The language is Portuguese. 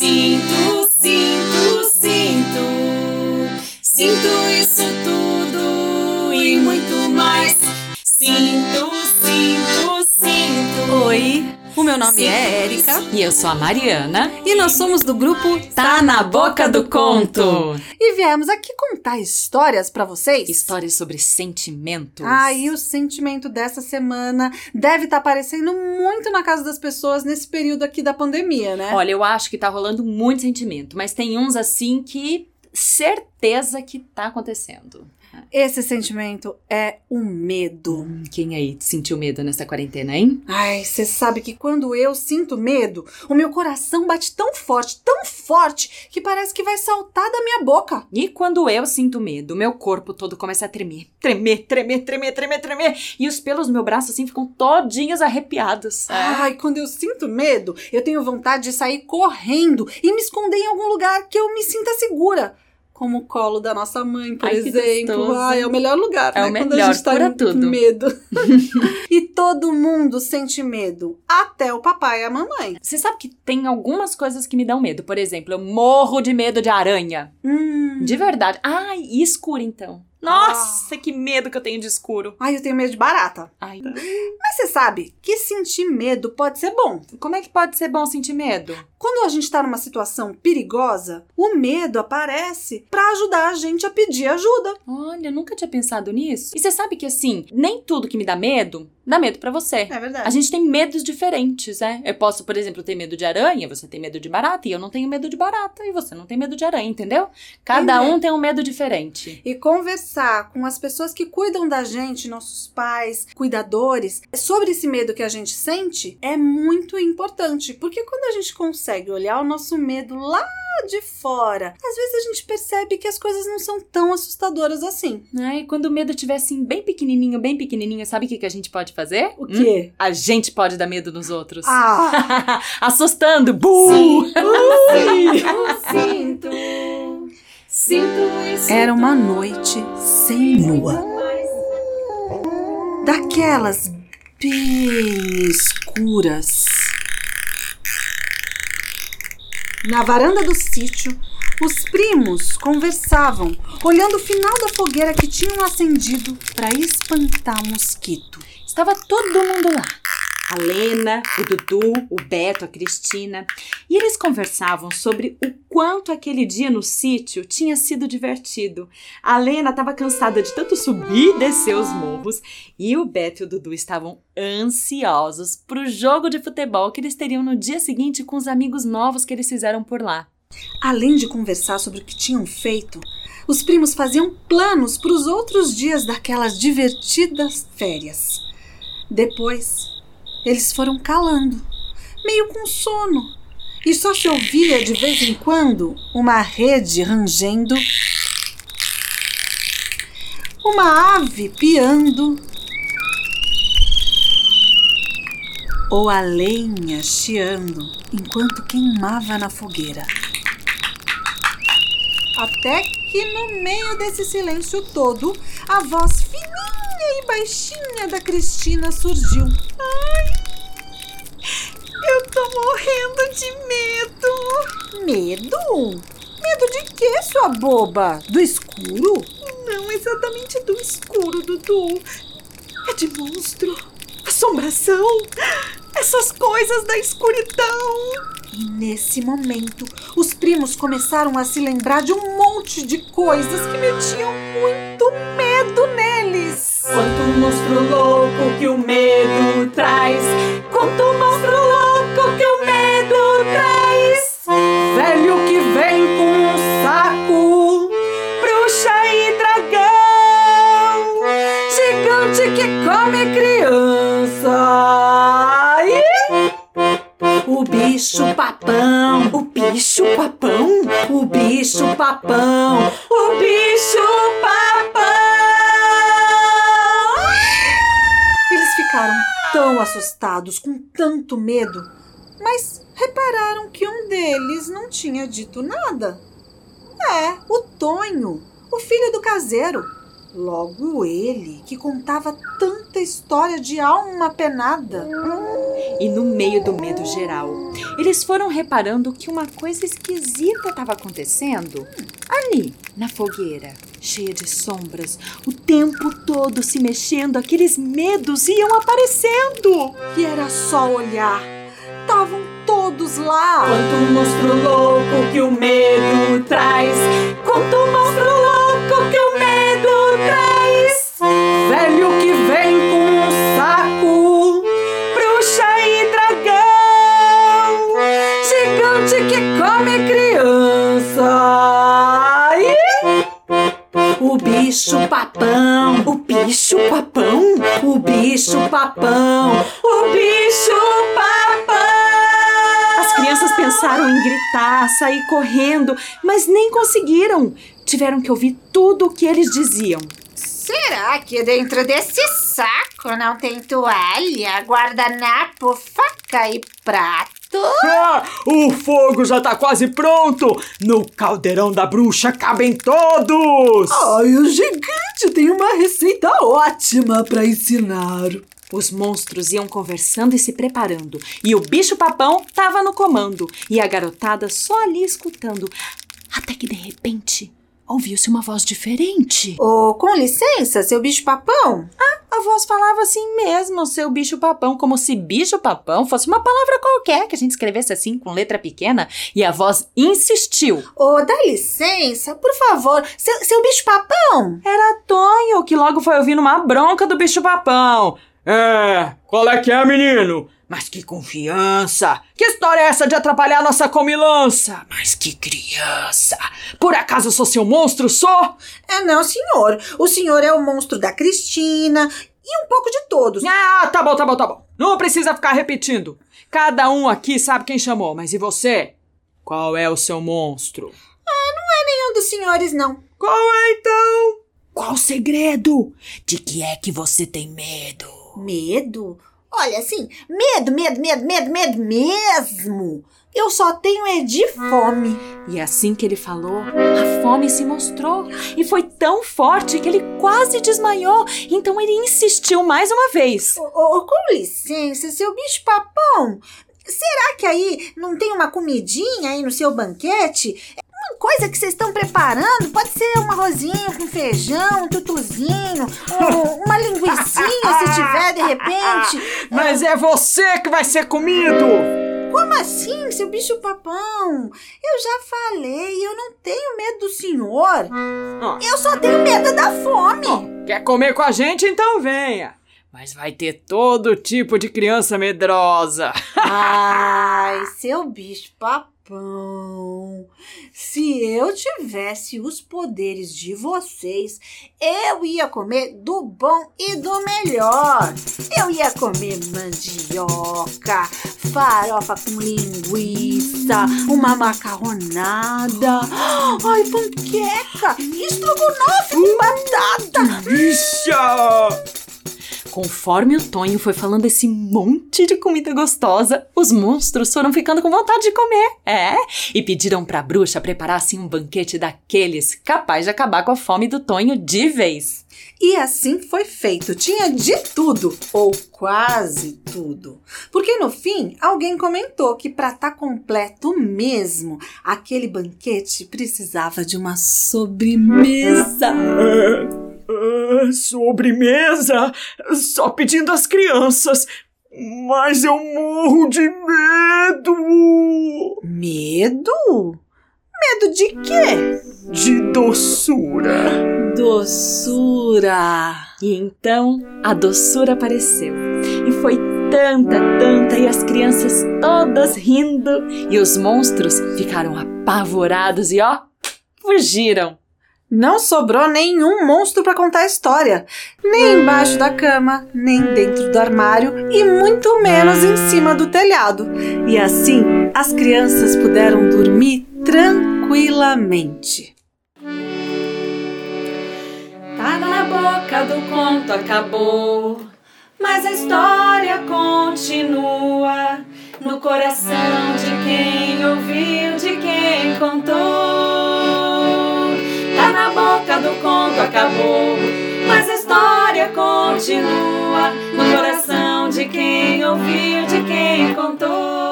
Sinto, nome é Érica E eu sou a Mariana. e nós somos do grupo Tá na boca do conto. E viemos aqui contar histórias pra vocês. Histórias sobre sentimentos. Ah, e o sentimento dessa semana deve estar aparecendo muito na casa das pessoas nesse período aqui da pandemia, né? Olha, eu acho que tá rolando muito sentimento, mas tem uns assim que certeza que tá acontecendo. Esse sentimento é o medo. Hum, Quem aí sentiu medo nessa quarentena, hein? Ai, você sabe que quando eu sinto medo, o meu coração bate tão forte, tão forte, que parece que vai saltar da minha boca. E quando eu sinto medo, meu corpo todo começa a tremer. Tremer, tremer, tremer, tremer, tremer. E os pelos do meu braço assim ficam todinhos arrepiados. Ai, quando eu sinto medo, eu tenho vontade de sair correndo e me esconder em algum lugar que eu me sinta segura. Como o colo da nossa mãe, por Ai, exemplo. Ai, é o melhor lugar, É né? o Quando a melhor, gente tá tudo. medo. e todo mundo sente medo, até o papai e a mamãe. Você sabe que tem algumas coisas que me dão medo. Por exemplo, eu morro de medo de aranha. Hum. De verdade. Ai, e escuro então. Nossa, que medo que eu tenho de escuro. Ai, eu tenho medo de barata. Ai, Mas você sabe que sentir medo pode ser bom. como é que pode ser bom sentir medo? Quando a gente está numa situação perigosa, o medo aparece para ajudar a gente a pedir ajuda. Olha, eu nunca tinha pensado nisso. E você sabe que assim, nem tudo que me dá medo, dá medo pra você. É verdade. A gente tem medos diferentes, né? Eu posso, por exemplo, ter medo de aranha, você tem medo de barata, e eu não tenho medo de barata, e você não tem medo de aranha, entendeu? Cada um tem um medo diferente. E conversar com as pessoas que cuidam da gente, nossos pais, cuidadores, sobre esse medo que a gente sente é muito importante. Porque quando a gente consegue olhar o nosso medo lá de fora, às vezes a gente percebe que as coisas não são tão assustadoras assim. Né? E quando o medo estiver assim, bem pequenininho, bem pequenininho, sabe o que, que a gente pode fazer? O Hum? quê? A gente pode dar medo nos outros. Ah! Assustando! Buh! Sinto, Sinto. Era uma noite sem lua. Daquelas bem escuras. Na varanda do sítio, os primos conversavam, olhando o final da fogueira que tinham acendido para espantar mosquito. Estava todo mundo lá. A Lena, o Dudu, o Beto, a Cristina. E eles conversavam sobre o quanto aquele dia no sítio tinha sido divertido. A Lena estava cansada de tanto subir e descer os morros. E o Beto e o Dudu estavam ansiosos para o jogo de futebol que eles teriam no dia seguinte com os amigos novos que eles fizeram por lá. Além de conversar sobre o que tinham feito, os primos faziam planos para os outros dias daquelas divertidas férias. Depois, eles foram calando, meio com sono, e só se ouvia de vez em quando uma rede rangendo, uma ave piando, ou a lenha chiando enquanto queimava na fogueira. Até que no meio desse silêncio todo, a voz fininha e baixinha da Cristina surgiu. Tô morrendo de medo. Medo? Medo de quê, sua boba? Do escuro? Não exatamente do escuro, Dudu. É de monstro, assombração, essas coisas da escuridão. E nesse momento, os primos começaram a se lembrar de um monte de coisas que metiam muito medo neles. Quanto monstro louco que o medo que come criança. O bicho papão, O bicho papão. o bicho papão, O bicho papão. Eles ficaram tão assustados, com tanto medo, mas repararam que um deles não tinha dito nada. É, o Tonho, o filho do caseiro. Logo ele, que contava tanta história de alma penada. E no meio do medo geral, eles foram reparando que uma coisa esquisita estava acontecendo. Ali, na fogueira, cheia de sombras, o tempo todo se mexendo, aqueles medos iam aparecendo. E era só olhar. Estavam todos lá. Quanto monstro louco que o medo traz. Quanto monstro papão, o bicho papão, o bicho papão, o bicho papão. As crianças pensaram em gritar, sair correndo, mas nem conseguiram. Tiveram que ouvir tudo o que eles diziam. Será que dentro desse saco não tem toalha, guardanapo, faca e prato? Ah, o fogo já tá quase pronto! No caldeirão da bruxa cabem todos! Ai, o gigante tem uma receita ótima para ensinar. Os monstros iam conversando e se preparando, e o bicho-papão tava no comando, e a garotada só ali escutando. Até que de repente ouviu-se uma voz diferente. Ô, com licença, seu bicho-papão. A voz falava assim mesmo, seu bicho-papão, como se bicho-papão fosse uma palavra qualquer que a gente escrevesse assim com letra pequena, e a voz insistiu. Ô, dá licença, por favor, seu, seu bicho-papão. Era Tonho que logo foi ouvindo uma bronca do bicho-papão. É, qual é que é, menino? Mas que confiança! Que história é essa de atrapalhar nossa comilança? Mas que criança! Por acaso eu sou seu monstro, sou? É, não, senhor. O senhor é o monstro da Cristina e um pouco de todos. Ah, tá bom, tá bom, tá bom. Não precisa ficar repetindo. Cada um aqui sabe quem chamou, mas e você? Qual é o seu monstro? Nenhum dos senhores, não. Qual é então? Qual o segredo? De que é que você tem medo? Medo? Olha, assim, medo, medo, medo, medo, medo mesmo. Eu só tenho é de fome. E assim que ele falou, a fome se mostrou e foi tão forte que ele quase desmaiou. Então ele insistiu mais uma vez. Ô, ô, com licença, seu bicho-papão. Será que aí não tem uma comidinha aí no seu banquete? Coisa que vocês estão preparando? Pode ser um arrozinho com feijão, um tutuzinho, um- uma linguiçinha, se tiver, de repente. Mas é você que vai ser comido! Como assim, seu bicho-papão? Eu já falei, eu não tenho medo do senhor. Ah. Eu só tenho medo da fome. Quer comer com a gente? Então venha! Mas vai ter todo tipo de criança medrosa. Ai, seu bicho-papão. Se eu tivesse os poderes de vocês, eu ia comer do bom e do melhor. Eu ia comer mandioca, farofa com linguiça, uma macarronada, ai, panqueca, estrogonofe com batata. Delícia! Conforme o Tonho foi falando esse monte de comida gostosa, os monstros foram ficando com vontade de comer. É, e pediram pra bruxa preparar assim um banquete daqueles capaz de acabar com a fome do Tonho de vez. E assim foi feito. Tinha de tudo, ou quase tudo. Porque no fim, alguém comentou que para estar completo mesmo, aquele banquete precisava de uma sobremesa. Sobremesa? Só pedindo às crianças. Mas eu morro de medo! Medo? Medo de quê? De doçura. Doçura. E então a doçura apareceu. E foi tanta, tanta, e as crianças todas rindo, e os monstros ficaram apavorados e ó, fugiram. Não sobrou nenhum monstro para contar a história. Nem embaixo da cama, nem dentro do armário e muito menos em cima do telhado. E assim, as crianças puderam dormir tranquilamente. Tá na boca do conto, acabou. Mas a história continua no coração de quem ouviu, de quem contou o conto acabou, mas a história continua no coração de quem ouviu, de quem contou.